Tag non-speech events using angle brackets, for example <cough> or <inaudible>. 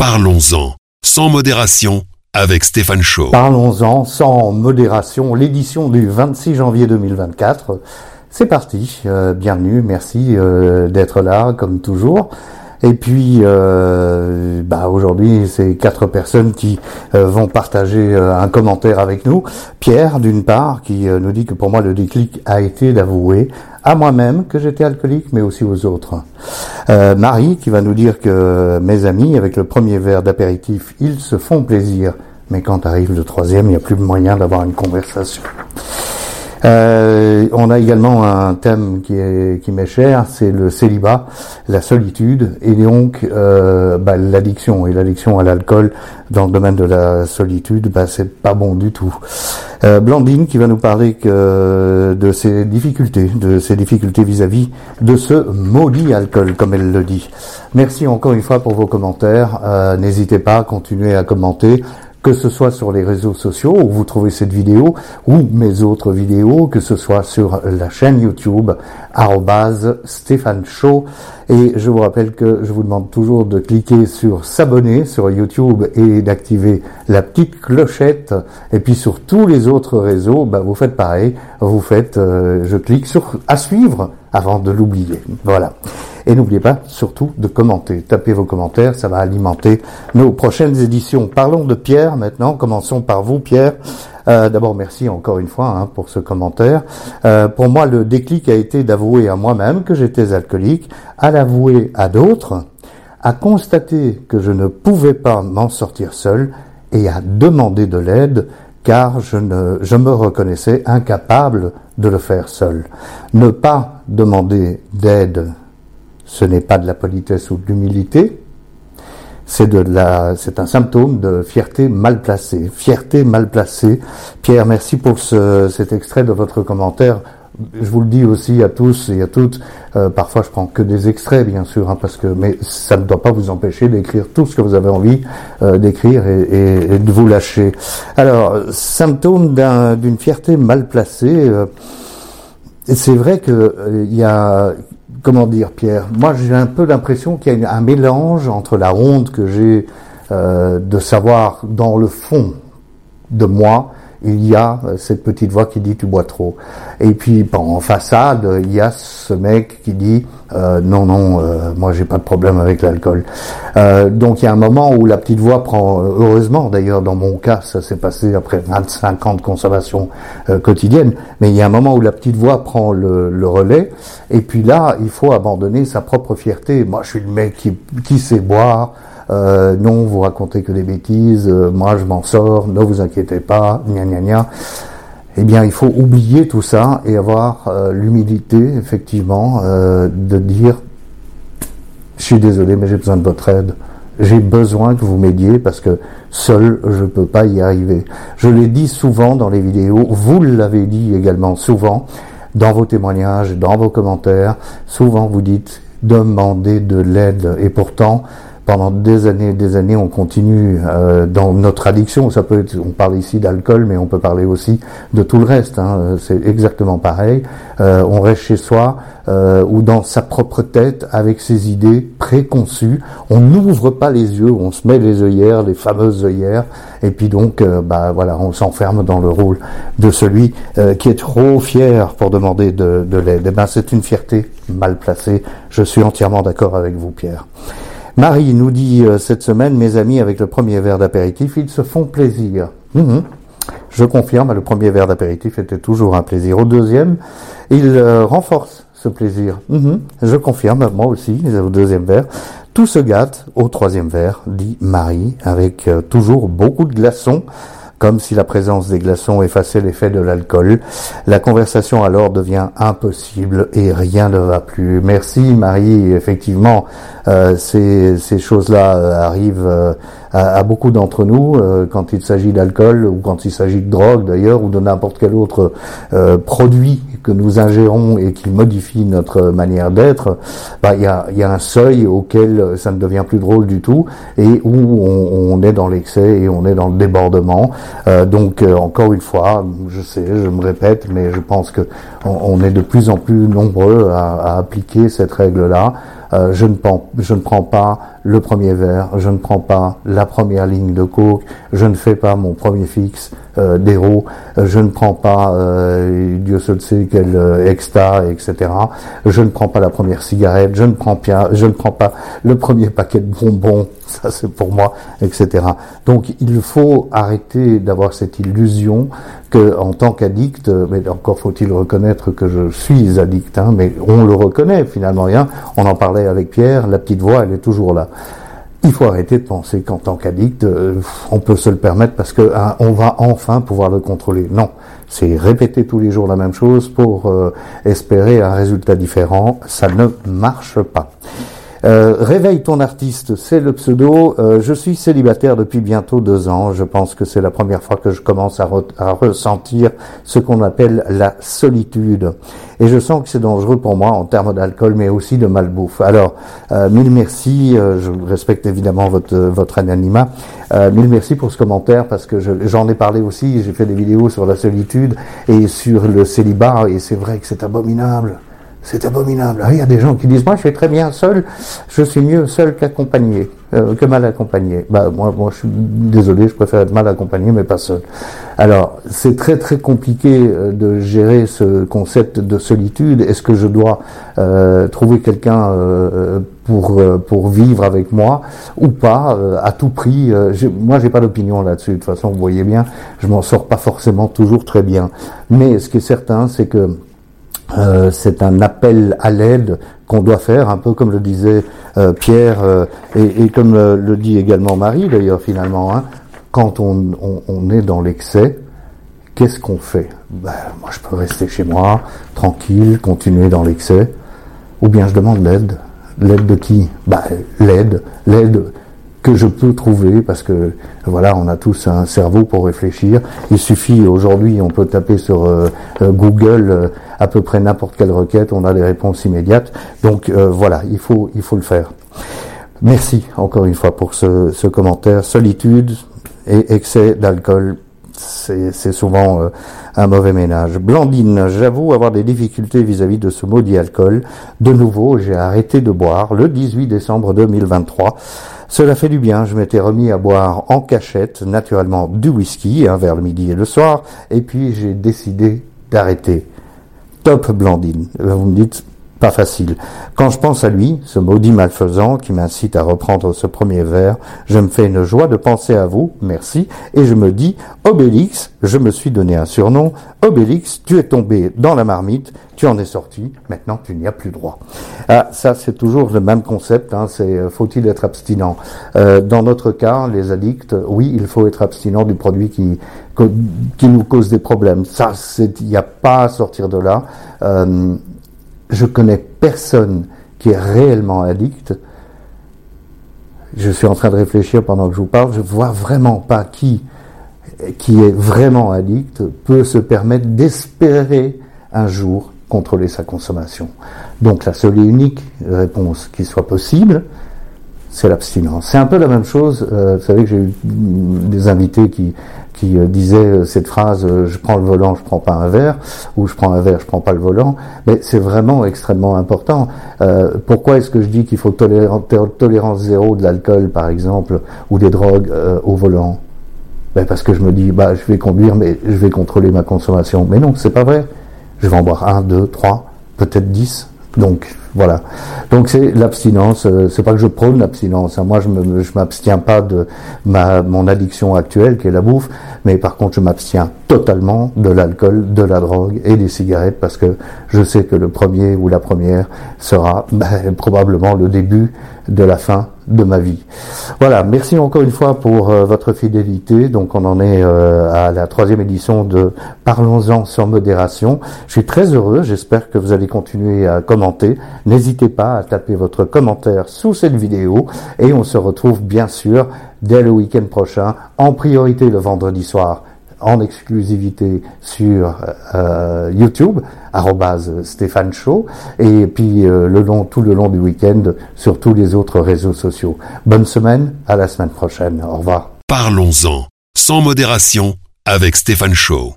Parlons-en, sans modération, avec Stéphane Chaud. Parlons-en, sans modération, l'édition du 26 janvier 2024. C'est parti, euh, bienvenue, merci euh, d'être là, comme toujours. Et puis, euh, bah aujourd'hui, c'est quatre personnes qui euh, vont partager un commentaire avec nous. Pierre, d'une part, qui nous dit que pour moi, le déclic a été d'avouer à moi-même que j'étais alcoolique, mais aussi aux autres. Marie, qui va nous dire que mes amis, avec le premier verre d'apéritif, ils se font plaisir, mais quand arrive le troisième, il n'y a plus moyen d'avoir une conversation. Euh, on a également un thème qui est qui m'est cher, c'est le célibat, la solitude et donc euh, bah, l'addiction et l'addiction à l'alcool dans le domaine de la solitude, bah, c'est pas bon du tout. Euh, Blandine qui va nous parler de ses difficultés, de ses difficultés vis-à-vis de ce maudit alcool, comme elle le dit. Merci encore une fois pour vos commentaires. Euh, n'hésitez pas à continuer à commenter que ce soit sur les réseaux sociaux où vous trouvez cette vidéo ou mes autres vidéos, que ce soit sur la chaîne YouTube Stéphane Show. Et je vous rappelle que je vous demande toujours de cliquer sur s'abonner sur YouTube et d'activer la petite clochette. Et puis sur tous les autres réseaux, bah, vous faites pareil. Vous faites, euh, je clique sur à suivre avant de l'oublier. Voilà. Et n'oubliez pas surtout de commenter. Tapez vos commentaires, ça va alimenter nos prochaines éditions. Parlons de Pierre maintenant. Commençons par vous, Pierre. Euh, D'abord, merci encore une fois hein, pour ce commentaire. Euh, pour moi, le déclic a été d'avouer à moi-même que j'étais alcoolique, à l'avouer à d'autres, à constater que je ne pouvais pas m'en sortir seul et à demander de l'aide car je, ne, je me reconnaissais incapable de le faire seul. Ne pas demander d'aide ce n'est pas de la politesse ou de l'humilité, c'est un symptôme de fierté mal placée. Fierté mal placée. Pierre, merci pour ce, cet extrait de votre commentaire. Je vous le dis aussi à tous et à toutes. Euh, parfois, je prends que des extraits, bien sûr, hein, parce que, mais ça ne doit pas vous empêcher d'écrire tout ce que vous avez envie euh, d'écrire et, et, de vous lâcher. Alors, symptôme d'une fierté mal placée. Euh, c'est vrai que il y a comment dire, Pierre Moi, j'ai un peu l'impression qu'il y a un mélange entre la honte que j'ai euh, de savoir dans le fond de moi il y a euh, cette petite voix qui dit tu bois trop. Et puis en façade, il y a ce mec qui dit euh, non non, euh, moi j'ai pas de problème avec l'alcool. Euh, donc il y a un moment où la petite voix prend, heureusement d'ailleurs dans mon cas ça s'est passé après 25 ans de consommation quotidienne, mais il y a un moment où la petite voix prend le, le, relais. Et puis là, il faut abandonner sa propre fierté. Moi je suis le mec qui, qui sait boire. Euh, non, vous racontez que des bêtises, euh, moi je m'en sors, ne vous inquiétez pas, gna gna gna. Eh bien, il faut oublier tout ça et avoir euh, l'humilité, effectivement, de dire, je suis désolé, mais j'ai besoin de votre aide. J'ai besoin que vous m'aidiez parce que seul, je ne peux pas y arriver. Je l'ai dit souvent dans les vidéos, vous l'avez dit également souvent dans vos témoignages, dans vos commentaires. Souvent, vous dites, demandez de l'aide. Et pourtant, pendant des années et des années, on continue euh, dans notre addiction. Ça peut être, on parle ici d'alcool, mais on peut parler aussi de tout le reste. Hein. C'est exactement pareil. Euh, on reste chez soi euh, ou dans sa propre tête avec ses idées préconçues. On n'ouvre pas les yeux, on se met les œillères, les fameuses œillères, et puis donc, bah voilà, on s'enferme dans le rôle de celui qui est trop fier pour demander de, de l'aide. Eh ben, c'est une fierté mal placée. Je suis entièrement d'accord avec vous, Pierre. Marie nous dit euh, cette semaine, mes amis, avec le premier verre d'apéritif, ils se font plaisir. Mhm. Je confirme, le premier verre d'apéritif était toujours un plaisir. Au deuxième, il euh, renforce ce plaisir. Mhm. Je confirme, moi aussi, au deuxième verre. Tout se gâte au troisième verre, dit Marie, avec euh, toujours beaucoup de glaçons comme si la présence des glaçons effaçait l'effet de l'alcool. La conversation alors devient impossible et rien ne va plus. Merci Marie, effectivement, euh, ces, choses-là euh, arrivent euh, à, beaucoup d'entre nous quand il s'agit d'alcool ou quand il s'agit de drogue d'ailleurs ou de n'importe quel autre produit que nous ingérons et qui modifie notre manière d'être, bah, il y, a, y, a, un seuil auquel ça ne devient plus drôle du tout et où on, on est dans l'excès et on est dans le débordement. Euh, donc euh, encore une fois, je sais, je me répète, mais je pense que on, est de plus en plus nombreux à, à appliquer cette règle-là. Euh, je, ne prends, je ne prends pas le premier verre, je ne prends pas la première ligne de coke, je ne fais pas mon premier fixe euh, d'héros, euh, je ne prends pas euh, Dieu seul sait quel euh, exta, etc. Je ne prends pas la première cigarette, je ne prends pas, je ne prends pas le premier paquet de bonbons, <laughs> ça c'est pour moi, etc. Donc il faut arrêter d'avoir cette illusion que en tant qu'addict, mais encore faut-il reconnaître que je suis addict, hein, mais on le reconnaît finalement rien. On en parlait avec Pierre, la petite voix, elle est toujours là. Il faut arrêter de penser qu'en tant qu'addict, euh, on peut se le permettre parce que hein, on va enfin pouvoir le contrôler. Non, c'est répéter tous les jours la même chose pour euh, espérer un résultat différent. Ça ne marche pas. Euh, réveille ton artiste, c'est le pseudo. Euh, je suis célibataire depuis bientôt deux ans. Je pense que c'est la première fois que je commence à, ressentir ce qu'on appelle la solitude. Et je sens que c'est dangereux pour moi en termes d'alcool, mais aussi de malbouffe. Alors, euh, mille merci. Je respecte évidemment votre votre anonymat. Mille merci pour ce commentaire parce que j'en ai parlé aussi. J'ai fait des vidéos sur la solitude et sur le célibat et c'est vrai que c'est abominable. C'est abominable. Ah, il y a des gens qui disent moi je suis très bien seul, je suis mieux seul qu'accompagné, euh, que mal accompagné. Bah moi, moi je suis désolé, je préfère être mal accompagné mais pas seul. Alors c'est très très compliqué euh, de gérer ce concept de solitude. Est-ce que je dois euh, trouver quelqu'un pour pour vivre avec moi ou pas à tout prix Moi j'ai pas d'opinion là-dessus. De toute façon vous voyez bien, je m'en sors pas forcément toujours très bien. Mais ce qui est certain c'est que euh, c'est un appel à l'aide qu'on doit faire, un peu comme le disait euh, Pierre euh, et, comme le dit également Marie d'ailleurs finalement. Hein, quand on, est dans l'excès, qu'est-ce qu'on fait? Ben, Moi je peux rester chez moi, tranquille, continuer dans l'excès, ou bien je demande l'aide. L'aide de qui? Ben, L'aide, l'aide que je peux trouver parce que voilà on a tous un cerveau pour réfléchir il suffit aujourd'hui on peut taper sur euh, Google euh, à peu près n'importe quelle requête on a des réponses immédiates donc euh, voilà il faut il faut le faire merci encore une fois pour ce, ce commentaire solitude et excès d'alcool c'est souvent euh, un mauvais ménage. Blandine, j'avoue avoir des difficultés vis-à-vis -vis de ce maudit alcool. De nouveau, j'ai arrêté de boire le 18 décembre 2023. Cela fait du bien, je m'étais remis à boire en cachette, naturellement du whisky, hein, vers le midi et le soir, et puis j'ai décidé d'arrêter. Top Blandine. Vous me dites, pas facile. Quand je pense à lui, ce maudit malfaisant qui m'incite à reprendre ce premier verre, je me fais une joie de penser à vous, merci, et je me dis, Obélix, je me suis donné un surnom, Obélix, tu es tombé dans la marmite, tu en es sorti, maintenant tu n'y as plus droit. Ah, ça c'est toujours le même concept, hein, c'est euh, faut-il être abstinent? Euh, Dans notre cas, les addicts, oui, il faut être abstinent du produit qui, qui nous cause des problèmes. Ça, il n'y a pas à sortir de là. Euh, je connais personne qui est réellement addict. Je suis en train de réfléchir pendant que je vous parle. Je vois vraiment pas qui qui est vraiment addict peut se permettre d'espérer un jour contrôler sa consommation. Donc la seule et unique réponse qui soit possible, c'est l'abstinence. C'est un peu la même chose. Euh, vous savez que j'ai eu des invités qui qui euh, disait euh, cette phrase je prends le volant, je prends pas un verre ou je prends un verre, je prends pas le volant, mais c'est vraiment extrêmement important. Pourquoi est-ce que je dis qu'il faut tolérance, tolérance zéro de l'alcool par exemple ou des drogues au volant? Ben Parce que je me dis bah je vais conduire mais je vais contrôler ma consommation. Mais non, c'est pas vrai. Je vais en boire un, deux, trois, peut-être dix. Donc voilà. Donc c'est l'abstinence. Euh, c'est pas que je prône l'abstinence. Hein. Moi, je m'abstiens pas de ma mon addiction actuelle qui est la bouffe, mais par contre, je m'abstiens totalement de l'alcool, de la drogue et des cigarettes parce que je sais que le premier ou la première sera <laughs> ben, probablement le début de la fin de ma vie. Voilà, merci encore une fois pour euh, votre fidélité. Donc on en est euh, à la troisième édition de Parlons-en sans modération. Je suis très heureux, j'espère que vous allez continuer à commenter. N'hésitez pas à taper votre commentaire sous cette vidéo et on se retrouve bien sûr dès le week-end prochain, en priorité le vendredi soir en exclusivité sur euh, YouTube, Stéphane Show, et puis euh, tout le long du week-end sur tous les autres réseaux sociaux. Bonne semaine, à la semaine prochaine. Au revoir. Parlons-en, sans modération, avec Stéphane Show.